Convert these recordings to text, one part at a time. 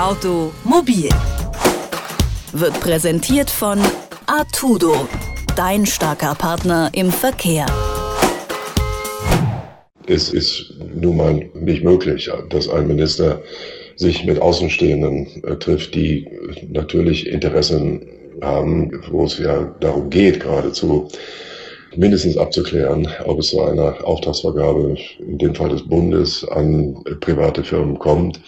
Automobil wird präsentiert von Artudo, dein starker Partner im Verkehr. Es ist nun mal nicht möglich, dass ein Minister sich mit Außenstehenden äh, trifft, die natürlich Interessen haben, wo es ja darum geht, geradezu mindestens abzuklären, ob es zu einer Auftragsvergabe, in dem Fall des Bundes, an private Firmen kommt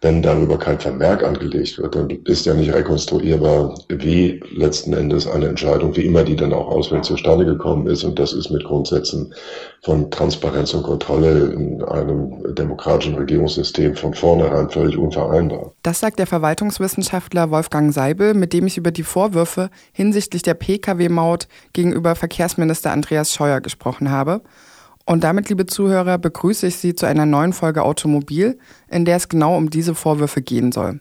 wenn darüber kein Vermerk angelegt wird, dann ist ja nicht rekonstruierbar, wie letzten Endes eine Entscheidung, wie immer die dann auch ausfällt, zustande gekommen ist. Und das ist mit Grundsätzen von Transparenz und Kontrolle in einem demokratischen Regierungssystem von vornherein völlig unvereinbar. Das sagt der Verwaltungswissenschaftler Wolfgang Seibel, mit dem ich über die Vorwürfe hinsichtlich der Pkw-Maut gegenüber Verkehrsminister Andreas Scheuer gesprochen habe. Und damit, liebe Zuhörer, begrüße ich Sie zu einer neuen Folge Automobil, in der es genau um diese Vorwürfe gehen soll.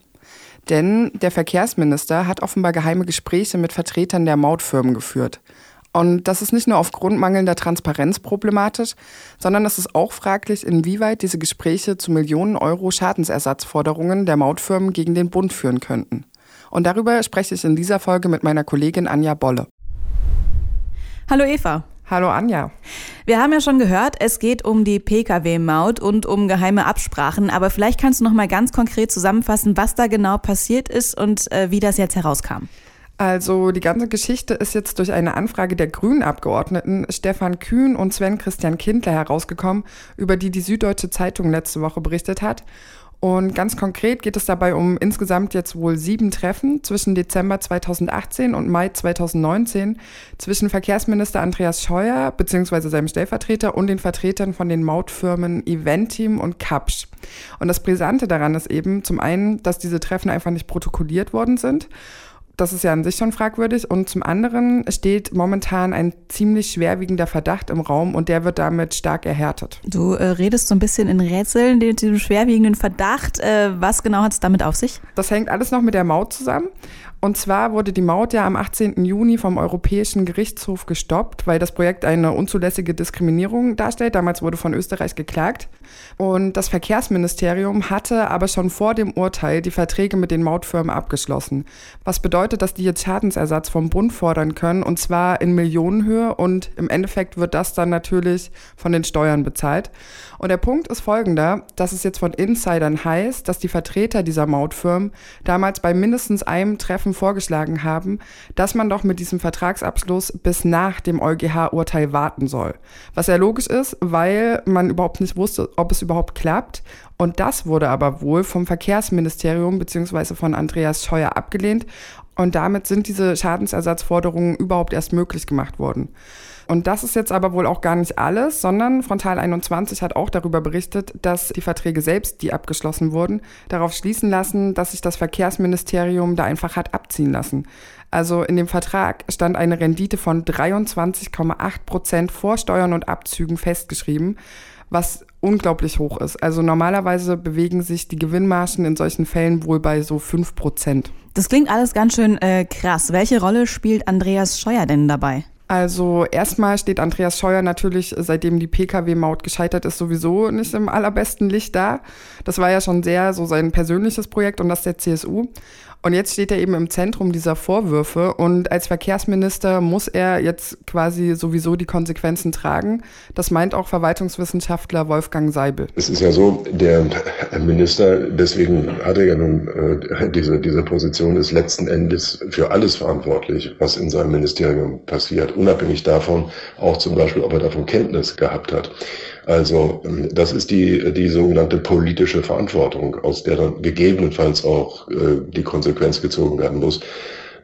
Denn der Verkehrsminister hat offenbar geheime Gespräche mit Vertretern der Mautfirmen geführt. Und das ist nicht nur aufgrund mangelnder Transparenz problematisch, sondern es ist auch fraglich, inwieweit diese Gespräche zu Millionen Euro Schadensersatzforderungen der Mautfirmen gegen den Bund führen könnten. Und darüber spreche ich in dieser Folge mit meiner Kollegin Anja Bolle. Hallo Eva. Hallo Anja. Wir haben ja schon gehört, es geht um die Pkw-Maut und um geheime Absprachen, aber vielleicht kannst du noch mal ganz konkret zusammenfassen, was da genau passiert ist und äh, wie das jetzt herauskam. Also die ganze Geschichte ist jetzt durch eine Anfrage der Grünen-Abgeordneten Stefan Kühn und Sven Christian Kindler herausgekommen, über die die Süddeutsche Zeitung letzte Woche berichtet hat. Und ganz konkret geht es dabei um insgesamt jetzt wohl sieben Treffen zwischen Dezember 2018 und Mai 2019 zwischen Verkehrsminister Andreas Scheuer bzw. seinem Stellvertreter und den Vertretern von den Mautfirmen Eventim und Kapsch. Und das Brisante daran ist eben zum einen, dass diese Treffen einfach nicht protokolliert worden sind das ist ja an sich schon fragwürdig. Und zum anderen steht momentan ein ziemlich schwerwiegender Verdacht im Raum und der wird damit stark erhärtet. Du äh, redest so ein bisschen in Rätseln, diesem schwerwiegenden Verdacht. Äh, was genau hat es damit auf sich? Das hängt alles noch mit der Maut zusammen. Und zwar wurde die Maut ja am 18. Juni vom Europäischen Gerichtshof gestoppt, weil das Projekt eine unzulässige Diskriminierung darstellt. Damals wurde von Österreich geklagt. Und das Verkehrsministerium hatte aber schon vor dem Urteil die Verträge mit den Mautfirmen abgeschlossen. Was bedeutet, dass die jetzt Schadensersatz vom Bund fordern können, und zwar in Millionenhöhe. Und im Endeffekt wird das dann natürlich von den Steuern bezahlt. Und der Punkt ist folgender, dass es jetzt von Insidern heißt, dass die Vertreter dieser Mautfirmen damals bei mindestens einem Treffen vorgeschlagen haben, dass man doch mit diesem Vertragsabschluss bis nach dem EuGH-Urteil warten soll. Was ja logisch ist, weil man überhaupt nicht wusste, ob es überhaupt klappt. Und das wurde aber wohl vom Verkehrsministerium bzw. von Andreas Scheuer abgelehnt. Und damit sind diese Schadensersatzforderungen überhaupt erst möglich gemacht worden. Und das ist jetzt aber wohl auch gar nicht alles, sondern Frontal 21 hat auch darüber berichtet, dass die Verträge selbst, die abgeschlossen wurden, darauf schließen lassen, dass sich das Verkehrsministerium da einfach hat abziehen lassen. Also in dem Vertrag stand eine Rendite von 23,8 Prozent vor Steuern und Abzügen festgeschrieben, was unglaublich hoch ist. Also normalerweise bewegen sich die Gewinnmargen in solchen Fällen wohl bei so 5 Prozent. Das klingt alles ganz schön äh, krass. Welche Rolle spielt Andreas Scheuer denn dabei? Also erstmal steht Andreas Scheuer natürlich, seitdem die Pkw-Maut gescheitert ist, sowieso nicht im allerbesten Licht da. Das war ja schon sehr so sein persönliches Projekt und das der CSU. Und jetzt steht er eben im Zentrum dieser Vorwürfe und als Verkehrsminister muss er jetzt quasi sowieso die Konsequenzen tragen. Das meint auch Verwaltungswissenschaftler Wolfgang Seibel. Es ist ja so, der Minister, deswegen hat er ja nun äh, diese, diese Position, ist letzten Endes für alles verantwortlich, was in seinem Ministerium passiert, unabhängig davon, auch zum Beispiel, ob er davon Kenntnis gehabt hat. Also ähm, das ist die, die sogenannte politische Verantwortung, aus der dann gegebenenfalls auch äh, die Konsequenz gezogen werden muss,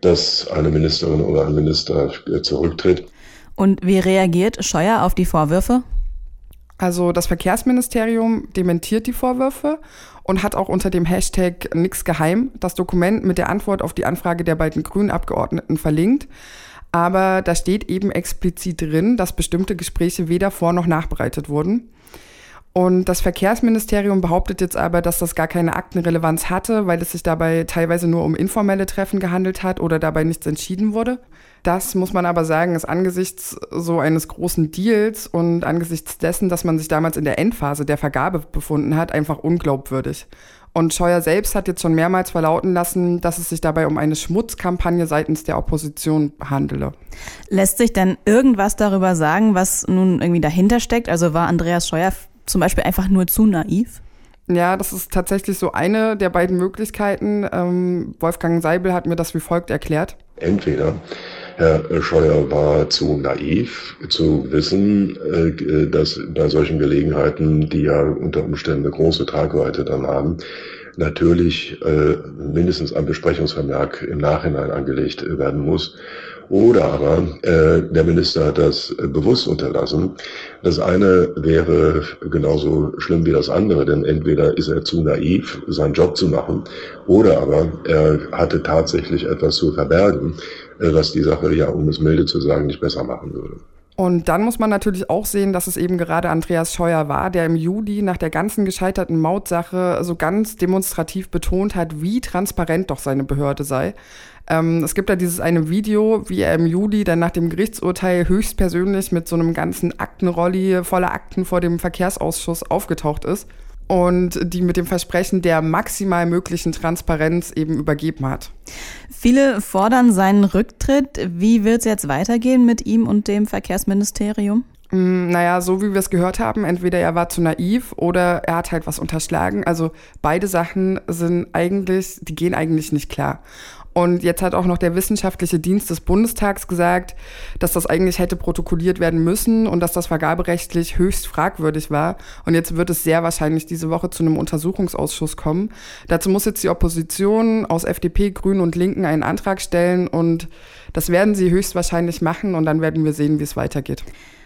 dass eine Ministerin oder ein Minister äh, zurücktritt. Und wie reagiert Scheuer auf die Vorwürfe? Also das Verkehrsministerium dementiert die Vorwürfe und hat auch unter dem Hashtag nix geheim das Dokument mit der Antwort auf die Anfrage der beiden grünen Abgeordneten verlinkt. Aber da steht eben explizit drin, dass bestimmte Gespräche weder vor noch nachbereitet wurden. Und das Verkehrsministerium behauptet jetzt aber, dass das gar keine Aktenrelevanz hatte, weil es sich dabei teilweise nur um informelle Treffen gehandelt hat oder dabei nichts entschieden wurde. Das muss man aber sagen, ist angesichts so eines großen Deals und angesichts dessen, dass man sich damals in der Endphase der Vergabe befunden hat, einfach unglaubwürdig. Und Scheuer selbst hat jetzt schon mehrmals verlauten lassen, dass es sich dabei um eine Schmutzkampagne seitens der Opposition handele. Lässt sich denn irgendwas darüber sagen, was nun irgendwie dahinter steckt? Also war Andreas Scheuer zum Beispiel einfach nur zu naiv? Ja, das ist tatsächlich so eine der beiden Möglichkeiten. Ähm, Wolfgang Seibel hat mir das wie folgt erklärt. Entweder Herr Scheuer war zu naiv zu wissen, äh, dass bei solchen Gelegenheiten, die ja unter Umständen eine große Tragweite dann haben, natürlich äh, mindestens ein Besprechungsvermerk im Nachhinein angelegt werden muss. Oder aber äh, der Minister hat das äh, bewusst unterlassen. Das eine wäre genauso schlimm wie das andere, denn entweder ist er zu naiv, seinen Job zu machen, oder aber er hatte tatsächlich etwas zu verbergen, äh, was die Sache ja, um es milde zu sagen, nicht besser machen würde. Und dann muss man natürlich auch sehen, dass es eben gerade Andreas Scheuer war, der im Juli nach der ganzen gescheiterten Mautsache so ganz demonstrativ betont hat, wie transparent doch seine Behörde sei. Ähm, es gibt da dieses eine Video, wie er im Juli dann nach dem Gerichtsurteil höchstpersönlich mit so einem ganzen Aktenrolli voller Akten vor dem Verkehrsausschuss aufgetaucht ist und die mit dem Versprechen der maximal möglichen Transparenz eben übergeben hat. Viele fordern seinen Rücktritt. Wie wird es jetzt weitergehen mit ihm und dem Verkehrsministerium? Mm, naja, so wie wir es gehört haben, entweder er war zu naiv oder er hat halt was unterschlagen. Also beide Sachen sind eigentlich, die gehen eigentlich nicht klar. Und jetzt hat auch noch der wissenschaftliche Dienst des Bundestags gesagt, dass das eigentlich hätte protokolliert werden müssen und dass das vergaberechtlich höchst fragwürdig war. Und jetzt wird es sehr wahrscheinlich diese Woche zu einem Untersuchungsausschuss kommen. Dazu muss jetzt die Opposition aus FDP, Grünen und Linken einen Antrag stellen und das werden sie höchstwahrscheinlich machen und dann werden wir sehen, wie es weitergeht.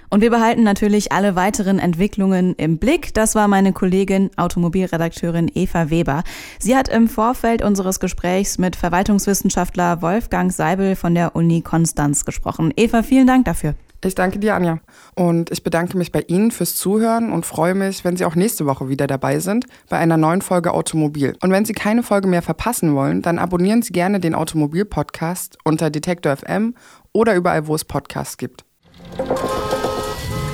Und wir behalten natürlich alle weiteren Entwicklungen im Blick. Das war meine Kollegin, Automobilredakteurin Eva Weber. Sie hat im Vorfeld unseres Gesprächs mit Verwaltungswissenschaftler Wolfgang Seibel von der Uni Konstanz gesprochen. Eva, vielen Dank dafür. Ich danke dir, Anja. Und ich bedanke mich bei Ihnen fürs Zuhören und freue mich, wenn Sie auch nächste Woche wieder dabei sind bei einer neuen Folge Automobil. Und wenn Sie keine Folge mehr verpassen wollen, dann abonnieren Sie gerne den Automobil-Podcast unter Detektor FM oder überall, wo es Podcasts gibt.